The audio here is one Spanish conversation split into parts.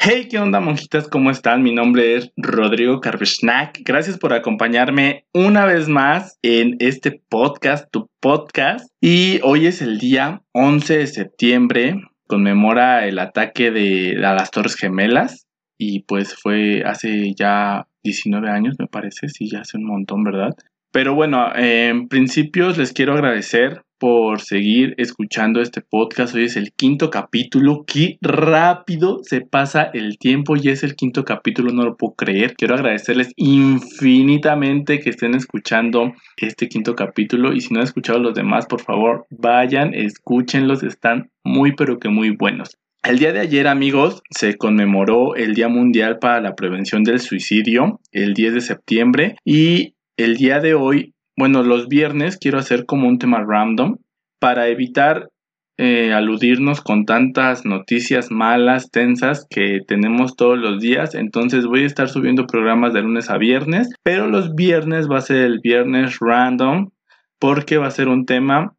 Hey, ¿qué onda, monjitas? ¿Cómo están? Mi nombre es Rodrigo Carvesnack. Gracias por acompañarme una vez más en este podcast, tu podcast. Y hoy es el día 11 de septiembre. Conmemora el ataque de a las Torres Gemelas. Y pues fue hace ya 19 años, me parece. Sí, ya hace un montón, ¿verdad? Pero bueno, en principios les quiero agradecer por seguir escuchando este podcast. Hoy es el quinto capítulo. Qué rápido se pasa el tiempo y es el quinto capítulo, no lo puedo creer. Quiero agradecerles infinitamente que estén escuchando este quinto capítulo y si no han escuchado los demás, por favor, vayan, escúchenlos, están muy pero que muy buenos. El día de ayer, amigos, se conmemoró el Día Mundial para la Prevención del Suicidio, el 10 de septiembre, y el día de hoy bueno, los viernes quiero hacer como un tema random para evitar eh, aludirnos con tantas noticias malas, tensas que tenemos todos los días. Entonces voy a estar subiendo programas de lunes a viernes, pero los viernes va a ser el viernes random porque va a ser un tema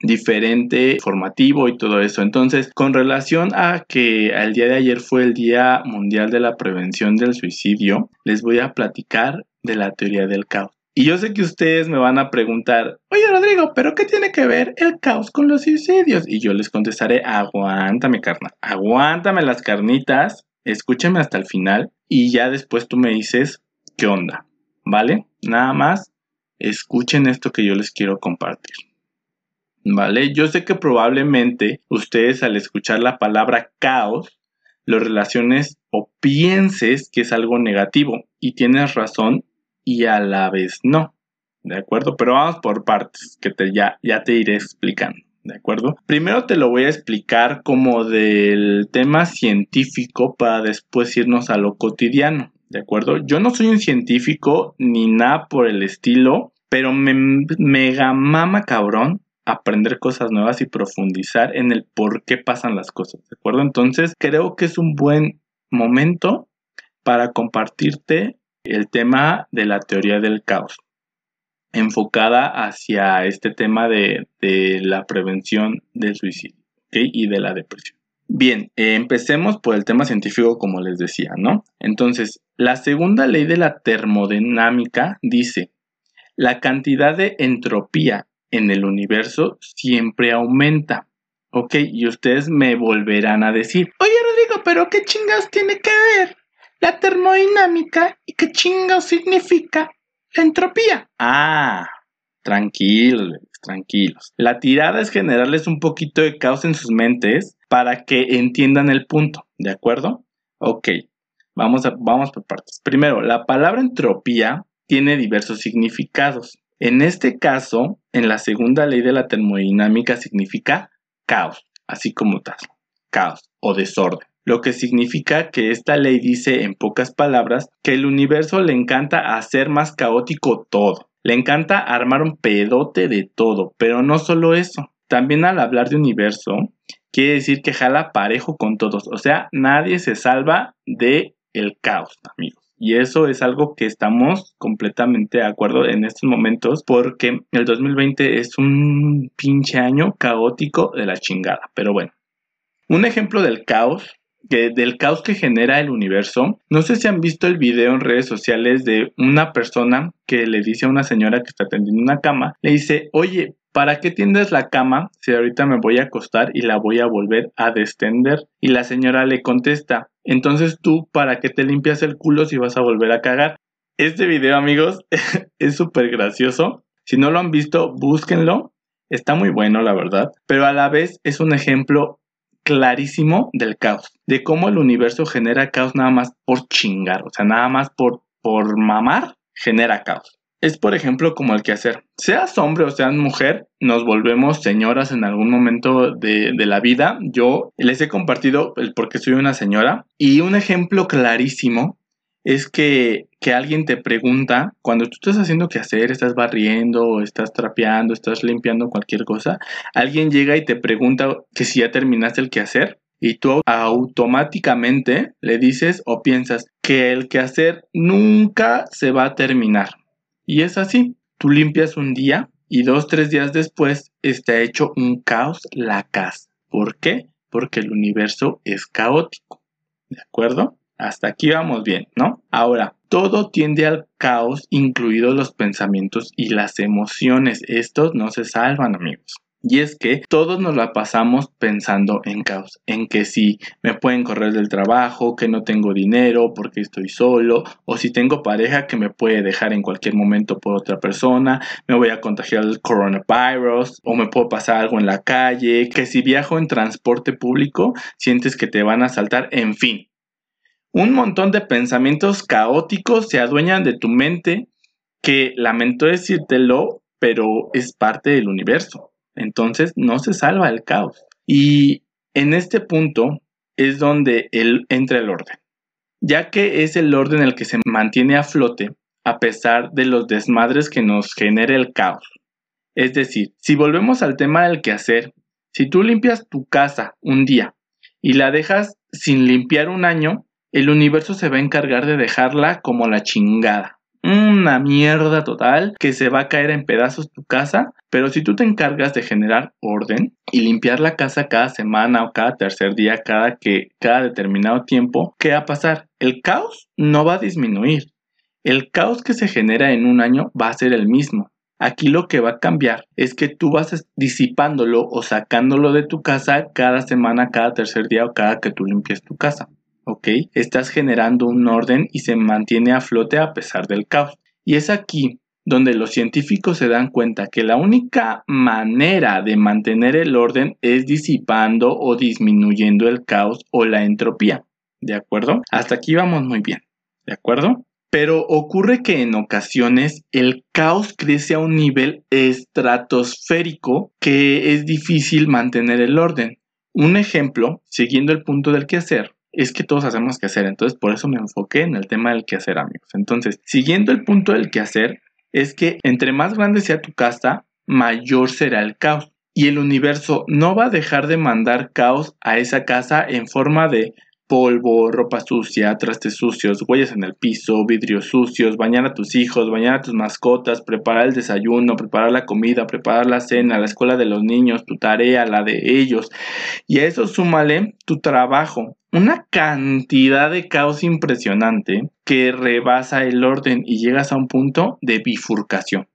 diferente, formativo y todo eso. Entonces, con relación a que el día de ayer fue el Día Mundial de la Prevención del Suicidio, les voy a platicar de la teoría del caos. Y yo sé que ustedes me van a preguntar, oye Rodrigo, ¿pero qué tiene que ver el caos con los suicidios? Y yo les contestaré, aguántame carnal, aguántame las carnitas, escúchame hasta el final y ya después tú me dices qué onda, ¿vale? Nada más, escuchen esto que yo les quiero compartir. ¿Vale? Yo sé que probablemente ustedes al escuchar la palabra caos lo relaciones o pienses que es algo negativo y tienes razón y a la vez no. ¿De acuerdo? Pero vamos por partes, que te, ya, ya te iré explicando. ¿De acuerdo? Primero te lo voy a explicar como del tema científico para después irnos a lo cotidiano. ¿De acuerdo? Yo no soy un científico ni nada por el estilo, pero me mega mama cabrón aprender cosas nuevas y profundizar en el por qué pasan las cosas. ¿De acuerdo? Entonces creo que es un buen momento para compartirte el tema de la teoría del caos, enfocada hacia este tema de, la prevención del suicidio y de la depresión. Bien, eh, empecemos por el tema científico como les decía, ¿no? Entonces, la segunda ley de la termodinámica dice, la cantidad de entropía en el universo siempre aumenta. Ok, y ustedes me volverán a decir, oye Rodrigo, pero ¿qué chingas tiene que ver la termodinámica y qué chingo significa la entropía. Ah, tranquilos, tranquilos. La tirada es generarles un poquito de caos en sus mentes para que entiendan el punto, ¿de acuerdo? Ok, vamos, vamos por partes. Primero, la palabra entropía tiene diversos significados. En este caso, en la segunda ley de la termodinámica significa caos, así como tal, caos o desorden lo que significa que esta ley dice en pocas palabras que el universo le encanta hacer más caótico todo. Le encanta armar un pedote de todo, pero no solo eso. También al hablar de universo, quiere decir que jala parejo con todos, o sea, nadie se salva de el caos, amigos. Y eso es algo que estamos completamente de acuerdo en estos momentos porque el 2020 es un pinche año caótico de la chingada. Pero bueno, un ejemplo del caos del caos que genera el universo. No sé si han visto el video en redes sociales de una persona que le dice a una señora que está tendiendo una cama, le dice, oye, ¿para qué tiendes la cama si ahorita me voy a acostar y la voy a volver a destender? Y la señora le contesta, entonces tú, ¿para qué te limpias el culo si vas a volver a cagar? Este video, amigos, es súper gracioso. Si no lo han visto, búsquenlo. Está muy bueno, la verdad. Pero a la vez es un ejemplo clarísimo del caos, de cómo el universo genera caos nada más por chingar, o sea, nada más por, por mamar, genera caos. Es por ejemplo como el que hacer, seas hombre o seas mujer, nos volvemos señoras en algún momento de, de la vida. Yo les he compartido el por qué soy una señora y un ejemplo clarísimo es que, que, alguien te pregunta, cuando tú estás haciendo qué hacer, estás barriendo, estás trapeando, estás limpiando cualquier cosa, alguien llega y te pregunta que si ya terminaste el quehacer y tú automáticamente le dices o piensas que el quehacer nunca se va a terminar. Y es así, tú limpias un día y dos, tres días después está hecho un caos la casa. ¿Por qué? Porque el universo es caótico. ¿De acuerdo? Hasta aquí vamos bien, ¿no? Ahora, todo tiende al caos, incluidos los pensamientos y las emociones. Estos no se salvan, amigos. Y es que todos nos la pasamos pensando en caos, en que si me pueden correr del trabajo, que no tengo dinero porque estoy solo, o si tengo pareja que me puede dejar en cualquier momento por otra persona, me voy a contagiar el coronavirus, o me puedo pasar algo en la calle, que si viajo en transporte público, sientes que te van a saltar, en fin. Un montón de pensamientos caóticos se adueñan de tu mente que lamento decírtelo, pero es parte del universo. Entonces no se salva el caos. Y en este punto es donde él entra el orden, ya que es el orden el que se mantiene a flote a pesar de los desmadres que nos genera el caos. Es decir, si volvemos al tema del quehacer, si tú limpias tu casa un día y la dejas sin limpiar un año, el universo se va a encargar de dejarla como la chingada una mierda total que se va a caer en pedazos tu casa, pero si tú te encargas de generar orden y limpiar la casa cada semana o cada tercer día, cada que cada determinado tiempo, ¿qué va a pasar? El caos no va a disminuir. El caos que se genera en un año va a ser el mismo. Aquí lo que va a cambiar es que tú vas disipándolo o sacándolo de tu casa cada semana, cada tercer día o cada que tú limpies tu casa. ¿Ok? Estás generando un orden y se mantiene a flote a pesar del caos. Y es aquí donde los científicos se dan cuenta que la única manera de mantener el orden es disipando o disminuyendo el caos o la entropía. ¿De acuerdo? Hasta aquí vamos muy bien. ¿De acuerdo? Pero ocurre que en ocasiones el caos crece a un nivel estratosférico que es difícil mantener el orden. Un ejemplo, siguiendo el punto del quehacer, es que todos hacemos que hacer. Entonces, por eso me enfoqué en el tema del quehacer, amigos. Entonces, siguiendo el punto del quehacer, es que entre más grande sea tu casa, mayor será el caos. Y el universo no va a dejar de mandar caos a esa casa en forma de polvo, ropa sucia, trastes sucios, huellas en el piso, vidrios sucios, bañar a tus hijos, bañar a tus mascotas, preparar el desayuno, preparar la comida, preparar la cena, la escuela de los niños, tu tarea, la de ellos. Y a eso súmale tu trabajo. Una cantidad de caos impresionante que rebasa el orden y llegas a un punto de bifurcación.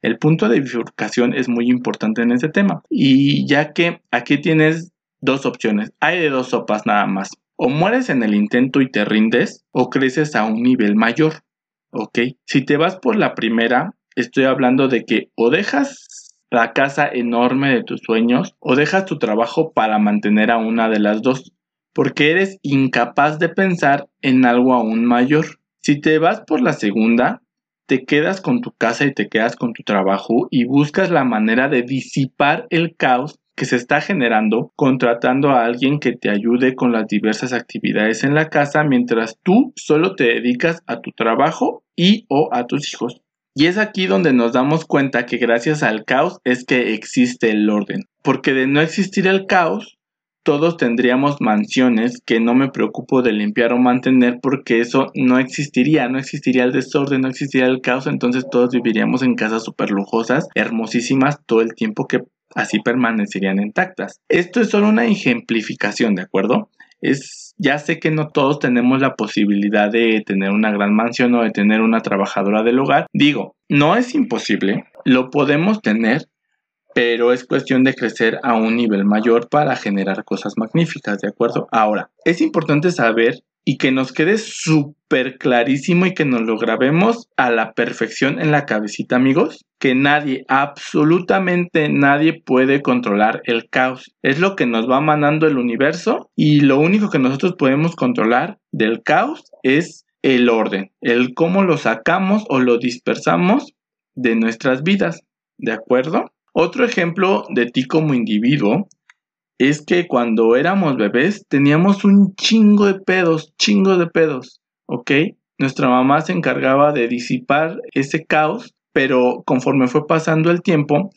El punto de bifurcación es muy importante en este tema. Y ya que aquí tienes dos opciones, hay de dos sopas nada más o mueres en el intento y te rindes, o creces a un nivel mayor. ¿Ok? Si te vas por la primera, estoy hablando de que o dejas la casa enorme de tus sueños, o dejas tu trabajo para mantener a una de las dos, porque eres incapaz de pensar en algo aún mayor. Si te vas por la segunda, te quedas con tu casa y te quedas con tu trabajo y buscas la manera de disipar el caos que se está generando contratando a alguien que te ayude con las diversas actividades en la casa mientras tú solo te dedicas a tu trabajo y o a tus hijos. Y es aquí donde nos damos cuenta que gracias al caos es que existe el orden. Porque de no existir el caos, todos tendríamos mansiones que no me preocupo de limpiar o mantener porque eso no existiría, no existiría el desorden, no existiría el caos, entonces todos viviríamos en casas súper lujosas, hermosísimas todo el tiempo que así permanecerían intactas. Esto es solo una ejemplificación, ¿de acuerdo? Es, ya sé que no todos tenemos la posibilidad de tener una gran mansión o de tener una trabajadora del hogar. Digo, no es imposible, lo podemos tener, pero es cuestión de crecer a un nivel mayor para generar cosas magníficas, ¿de acuerdo? Ahora, es importante saber y que nos quede súper clarísimo y que nos lo grabemos a la perfección en la cabecita, amigos, que nadie, absolutamente nadie puede controlar el caos. Es lo que nos va mandando el universo y lo único que nosotros podemos controlar del caos es el orden, el cómo lo sacamos o lo dispersamos de nuestras vidas, ¿de acuerdo? Otro ejemplo de ti como individuo es que cuando éramos bebés teníamos un chingo de pedos, chingo de pedos, ¿ok? Nuestra mamá se encargaba de disipar ese caos, pero conforme fue pasando el tiempo,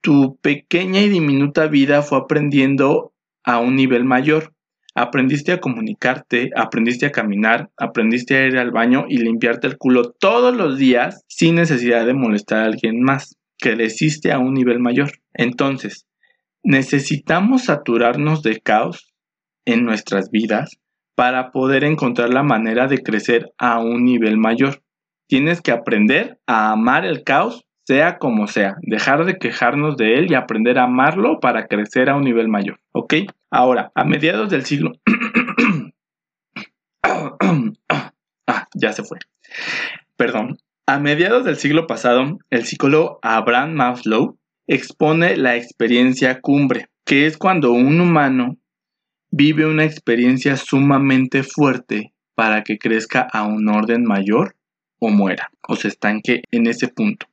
tu pequeña y diminuta vida fue aprendiendo a un nivel mayor. Aprendiste a comunicarte, aprendiste a caminar, aprendiste a ir al baño y limpiarte el culo todos los días sin necesidad de molestar a alguien más. Creciste a un nivel mayor. Entonces, Necesitamos saturarnos de caos en nuestras vidas para poder encontrar la manera de crecer a un nivel mayor. Tienes que aprender a amar el caos, sea como sea, dejar de quejarnos de él y aprender a amarlo para crecer a un nivel mayor. ¿Ok? Ahora, a mediados del siglo... ah, ya se fue. Perdón. A mediados del siglo pasado, el psicólogo Abraham Maslow expone la experiencia cumbre, que es cuando un humano vive una experiencia sumamente fuerte para que crezca a un orden mayor o muera o se estanque en ese punto.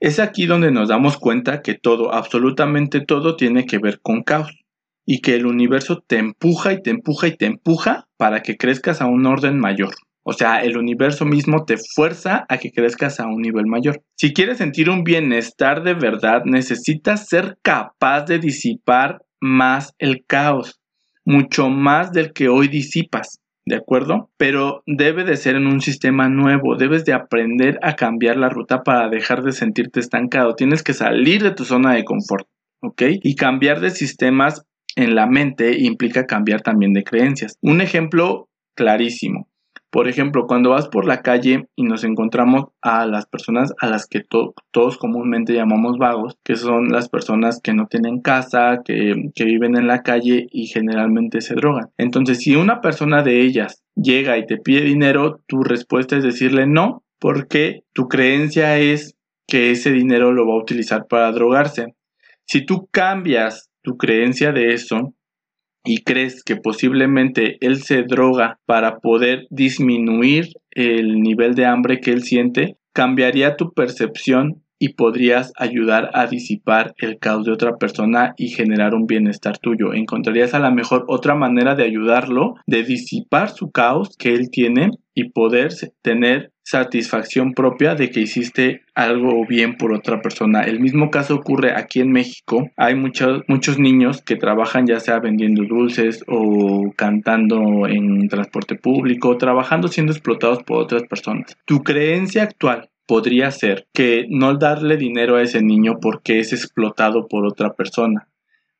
Es aquí donde nos damos cuenta que todo, absolutamente todo, tiene que ver con caos y que el universo te empuja y te empuja y te empuja para que crezcas a un orden mayor. O sea, el universo mismo te fuerza a que crezcas a un nivel mayor. Si quieres sentir un bienestar de verdad, necesitas ser capaz de disipar más el caos, mucho más del que hoy disipas. ¿De acuerdo? Pero debe de ser en un sistema nuevo, debes de aprender a cambiar la ruta para dejar de sentirte estancado, tienes que salir de tu zona de confort, ¿ok? Y cambiar de sistemas en la mente implica cambiar también de creencias. Un ejemplo clarísimo, por ejemplo, cuando vas por la calle y nos encontramos a las personas a las que todos comúnmente llamamos vagos, que son las personas que no tienen casa, que, viven en la calle y generalmente se drogan. Entonces, si una persona de ellas llega y te pide dinero, tu respuesta es decirle no, porque tu creencia es que ese dinero lo va a utilizar para drogarse. Si tú cambias tu creencia de eso, y crees que posiblemente él se droga para poder disminuir el nivel de hambre que él siente, cambiaría tu percepción y podrías ayudar a disipar el caos de otra persona y generar un bienestar tuyo. Encontrarías a lo mejor otra manera de ayudarlo, de disipar su caos que él tiene y poder tener satisfacción propia de que hiciste algo bien por otra persona. El mismo caso ocurre aquí en México. Hay muchos, muchos niños que trabajan ya sea vendiendo dulces o cantando en transporte público, trabajando siendo explotados por otras personas. Tu creencia actual podría ser que no darle dinero a ese niño porque es explotado por otra persona.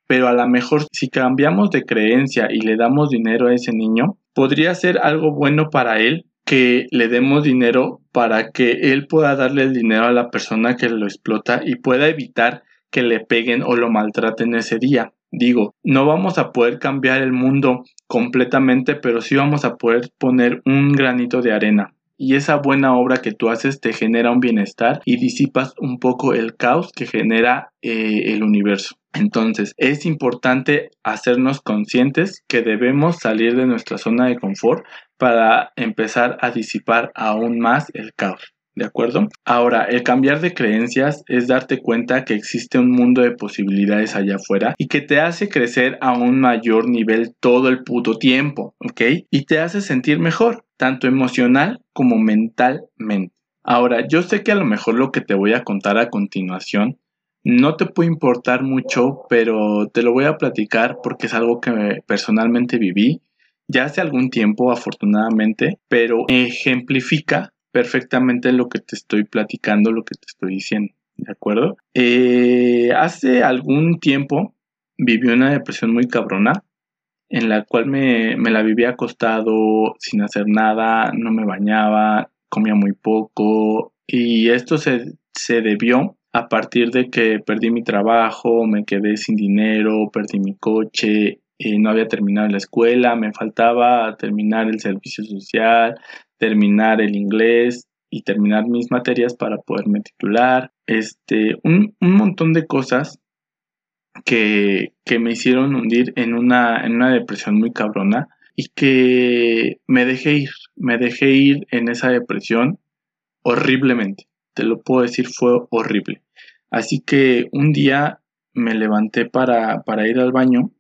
Pero a lo mejor si cambiamos de creencia y le damos dinero a ese niño, podría ser algo bueno para él que le demos dinero para que él pueda darle el dinero a la persona que lo explota y pueda evitar que le peguen o lo maltraten ese día. Digo, no vamos a poder cambiar el mundo completamente, pero sí vamos a poder poner un granito de arena. Y esa buena obra que tú haces te genera un bienestar y disipas un poco el caos que genera eh, el universo. Entonces, es importante hacernos conscientes que debemos salir de nuestra zona de confort para empezar a disipar aún más el caos. ¿De acuerdo? Ahora, el cambiar de creencias es darte cuenta que existe un mundo de posibilidades allá afuera y que te hace crecer a un mayor nivel todo el puto tiempo, ¿ok? Y te hace sentir mejor, tanto emocional como mentalmente. Ahora, yo sé que a lo mejor lo que te voy a contar a continuación no te puede importar mucho, pero te lo voy a platicar porque es algo que personalmente viví ya hace algún tiempo afortunadamente, pero ejemplifica perfectamente lo que te estoy platicando, lo que te estoy diciendo, ¿de acuerdo? Eh, hace algún tiempo viví una depresión muy cabrona, en la cual me, me la vivía acostado sin hacer nada, no me bañaba, comía muy poco y esto se, se debió a partir de que perdí mi trabajo, me quedé sin dinero, perdí mi coche, no había terminado la escuela, me faltaba terminar el servicio social, terminar el inglés y terminar mis materias para poderme titular. Este, un, montón de cosas que, que, me hicieron hundir en una, en una depresión muy cabrona y que me dejé ir, me dejé ir en esa depresión horriblemente. Te lo puedo decir, fue horrible. Así que un día me levanté para, para ir al baño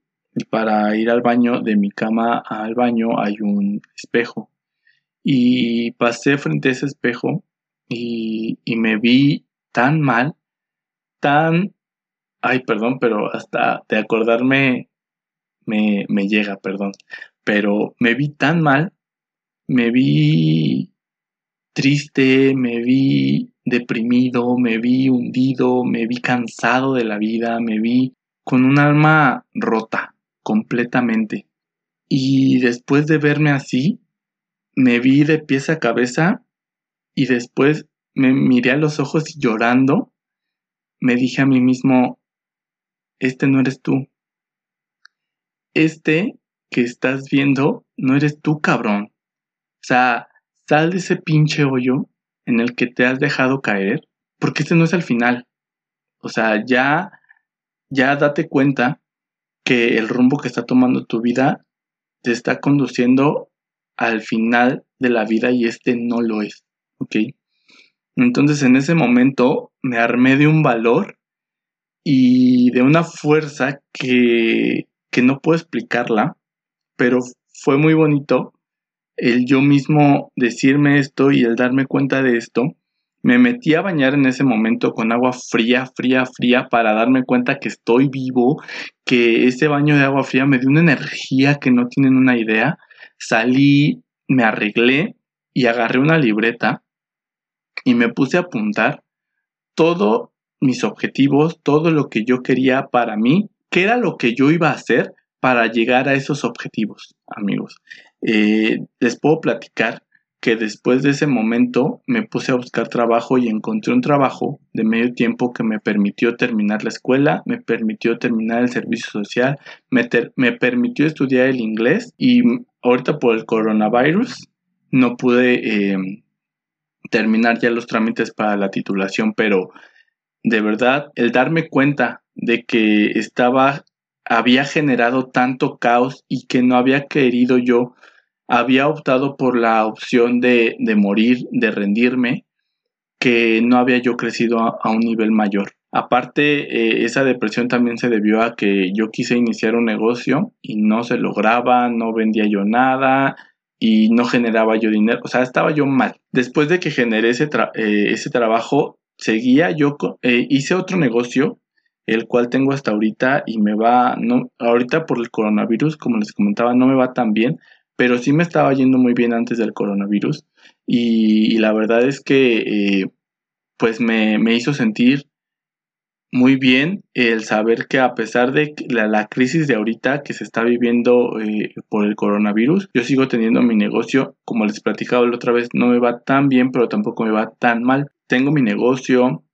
para ir al baño, de mi cama al baño hay un espejo. Y pasé frente a ese espejo y, me vi tan mal, tan... Ay, perdón, pero hasta de acordarme me, me llega, perdón. Pero me vi tan mal, me vi triste, me vi deprimido, me vi hundido, me vi cansado de la vida, me vi con un alma rota completamente. Y después de verme así, me vi de pies a cabeza y después me miré a los ojos y llorando, me dije a mí mismo, este no eres tú. Este que estás viendo no eres tú, cabrón. O sea, sal de ese pinche hoyo en el que te has dejado caer, porque este no es el final. O sea, ya, ya date cuenta que el rumbo que está tomando tu vida te está conduciendo al final de la vida y este no lo es. ¿Ok? Entonces en ese momento me armé de un valor y de una fuerza que, que no puedo explicarla, pero fue muy bonito el yo mismo decirme esto y el darme cuenta de esto. Me metí a bañar en ese momento con agua fría, fría, fría para darme cuenta que estoy vivo, que ese baño de agua fría me dio una energía que no tienen una idea. Salí, me arreglé y agarré una libreta y me puse a apuntar todos mis objetivos, todo lo que yo quería para mí, qué era lo que yo iba a hacer para llegar a esos objetivos, amigos. Eh, les puedo platicar que después de ese momento me puse a buscar trabajo y encontré un trabajo de medio tiempo que me permitió terminar la escuela, me permitió terminar el servicio social, me, me permitió estudiar el inglés y ahorita por el coronavirus no pude eh, terminar ya los trámites para la titulación, pero de verdad el darme cuenta de que estaba había generado tanto caos y que no había querido yo había optado por la opción de, morir, de rendirme, que no había yo crecido a, un nivel mayor. Aparte, eh, esa depresión también se debió a que yo quise iniciar un negocio y no se lograba, no vendía yo nada y no generaba yo dinero, o sea, estaba yo mal. Después de que generé ese, eh, ese trabajo, seguía yo, eh, hice otro negocio, el cual tengo hasta ahorita y me va, no, ahorita por el coronavirus, como les comentaba, no me va tan bien, pero sí me estaba yendo muy bien antes del coronavirus y, la verdad es que eh, pues me, hizo sentir muy bien el saber que a pesar de la, crisis de ahorita que se está viviendo eh, por el coronavirus, yo sigo teniendo mi negocio, como les platicaba la otra vez, no me va tan bien, pero tampoco me va tan mal. Tengo mi negocio,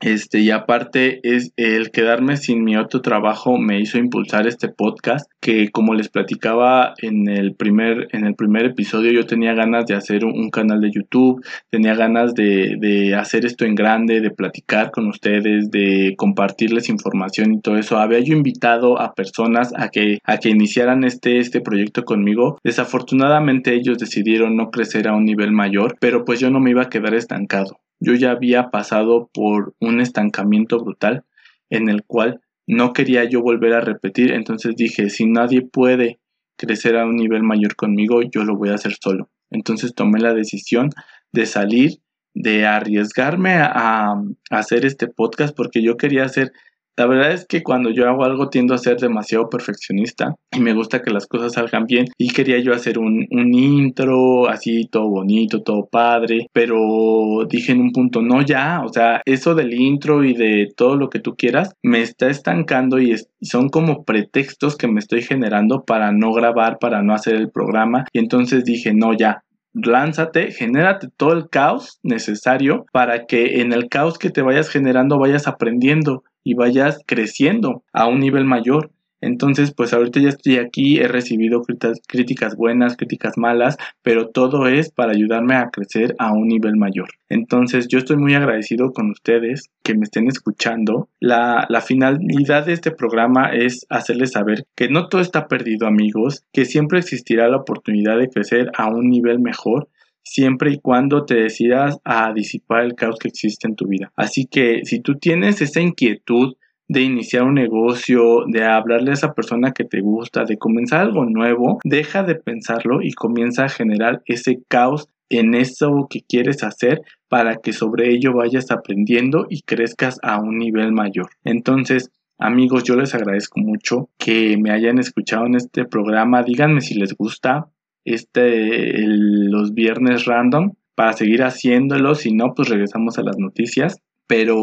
este, y aparte es el quedarme sin mi otro trabajo me hizo impulsar este podcast que como les platicaba en el primer, en el primer episodio yo tenía ganas de hacer un, canal de YouTube, tenía ganas de, de, hacer esto en grande, de platicar con ustedes, de compartirles información y todo eso. Había yo invitado a personas a que, a que iniciaran este, este proyecto conmigo. Desafortunadamente ellos decidieron no crecer a un nivel mayor, pero pues yo no me iba a quedar estancado. Yo ya había pasado por un estancamiento brutal en el cual no quería yo volver a repetir, entonces dije, si nadie puede crecer a un nivel mayor conmigo, yo lo voy a hacer solo. Entonces tomé la decisión de salir, de arriesgarme a, hacer este podcast porque yo quería hacer la verdad es que cuando yo hago algo tiendo a ser demasiado perfeccionista y me gusta que las cosas salgan bien y quería yo hacer un, intro así todo bonito, todo padre, pero dije en un punto, no ya, o sea, eso del intro y de todo lo que tú quieras me está estancando y son como pretextos que me estoy generando para no grabar, para no hacer el programa y entonces dije, no ya, lánzate, genérate todo el caos necesario para que en el caos que te vayas generando vayas aprendiendo y vayas creciendo a un nivel mayor. Entonces, pues ahorita ya estoy aquí, he recibido críticas buenas, críticas malas, pero todo es para ayudarme a crecer a un nivel mayor. Entonces, yo estoy muy agradecido con ustedes que me estén escuchando. La, la finalidad de este programa es hacerles saber que no todo está perdido, amigos, que siempre existirá la oportunidad de crecer a un nivel mejor siempre y cuando te decidas a disipar el caos que existe en tu vida. Así que si tú tienes esa inquietud de iniciar un negocio, de hablarle a esa persona que te gusta, de comenzar algo nuevo, deja de pensarlo y comienza a generar ese caos en eso que quieres hacer para que sobre ello vayas aprendiendo y crezcas a un nivel mayor. Entonces, amigos, yo les agradezco mucho que me hayan escuchado en este programa. Díganme si les gusta, este, los viernes random para seguir haciéndolo. Si no, pues regresamos a las noticias. Pero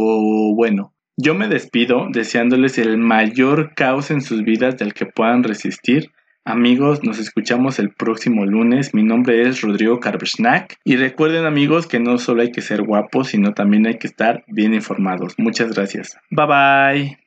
bueno, yo me despido deseándoles el mayor caos en sus vidas del que puedan resistir. Amigos, nos escuchamos el próximo lunes. Mi nombre es Rodrigo Carversnack. Y recuerden amigos que no solo hay que ser guapos, sino también hay que estar bien informados. Muchas gracias. Bye bye.